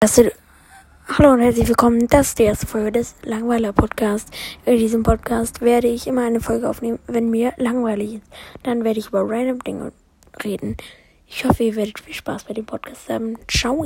Erste, hallo und herzlich willkommen. Das ist die erste Folge des Langweiler Podcasts. In diesem Podcast werde ich immer eine Folge aufnehmen, wenn mir langweilig ist. Dann werde ich über random Dinge reden. Ich hoffe, ihr werdet viel Spaß bei dem Podcast haben. Ciao!